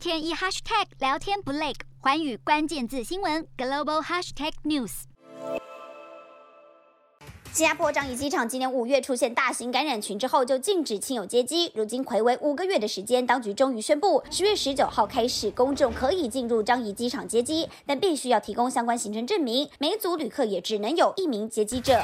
天一 hashtag 聊天不累，寰宇关键字新闻 global hashtag news。新加坡樟宜机场今年五月出现大型感染群之后，就禁止亲友接机。如今睽违五个月的时间，当局终于宣布，十月十九号开始，公众可以进入樟宜机场接机，但必须要提供相关行程证明。每组旅客也只能有一名接机者。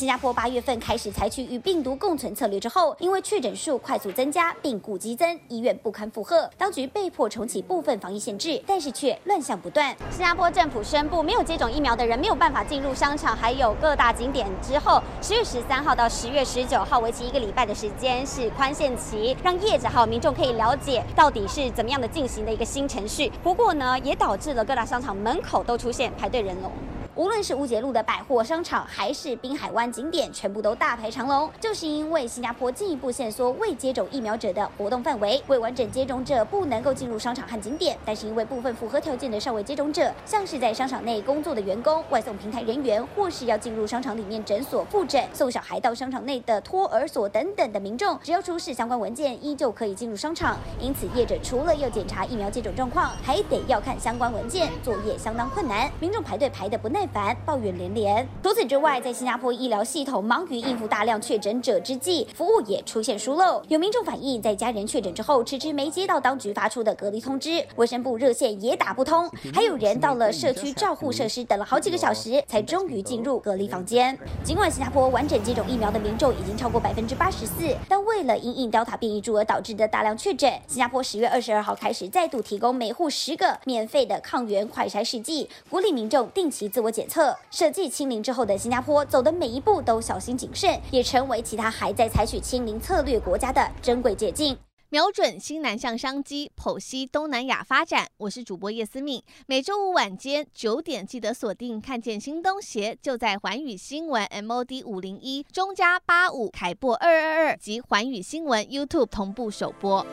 新加坡八月份开始采取与病毒共存策略之后，因为确诊数快速增加，病故激增，医院不堪负荷，当局被迫重启部分防疫限制，但是却乱象不断。新加坡政府宣布，没有接种疫苗的人没有办法进入商场，还有各大景点。之后，十月十三号到十月十九号，为期一个礼拜的时间是宽限期，让业者还有民众可以了解到底是怎么样的进行的一个新程序。不过呢，也导致了各大商场门口都出现排队人龙。无论是乌节路的百货商场，还是滨海湾景点，全部都大排长龙，就是因为新加坡进一步限缩未接种疫苗者的活动范围，未完整接种者不能够进入商场和景点。但是因为部分符合条件的尚未接种者，像是在商场内工作的员工、外送平台人员，或是要进入商场里面诊所复诊、送小孩到商场内的托儿所等等的民众，只要出示相关文件，依旧可以进入商场。因此，业者除了要检查疫苗接种状况，还得要看相关文件，作业相当困难，民众排队排得不耐烦。烦抱怨连连。除此之外，在新加坡医疗系统忙于应付大量确诊者之际，服务也出现疏漏。有民众反映，在家人确诊之后，迟迟没接到当局发出的隔离通知，卫生部热线也打不通，还有人到了社区照护设施等了好几个小时，才终于进入隔离房间。尽管新加坡完整接种疫苗的民众已经超过百分之八十四，但为了因应 Delta 变异株而导致的大量确诊，新加坡十月二十二号开始再度提供每户十个免费的抗原快筛试剂，鼓励民众定期自我检。测设计清零之后的新加坡，走的每一步都小心谨慎，也成为其他还在采取清零策略国家的珍贵借镜。瞄准新南向商机，剖析东南亚发展。我是主播叶思敏，每周五晚间九点记得锁定。看见新东协就在环宇新闻 MOD 五零一中加八五凯擘二二二及环宇新闻 YouTube 同步首播。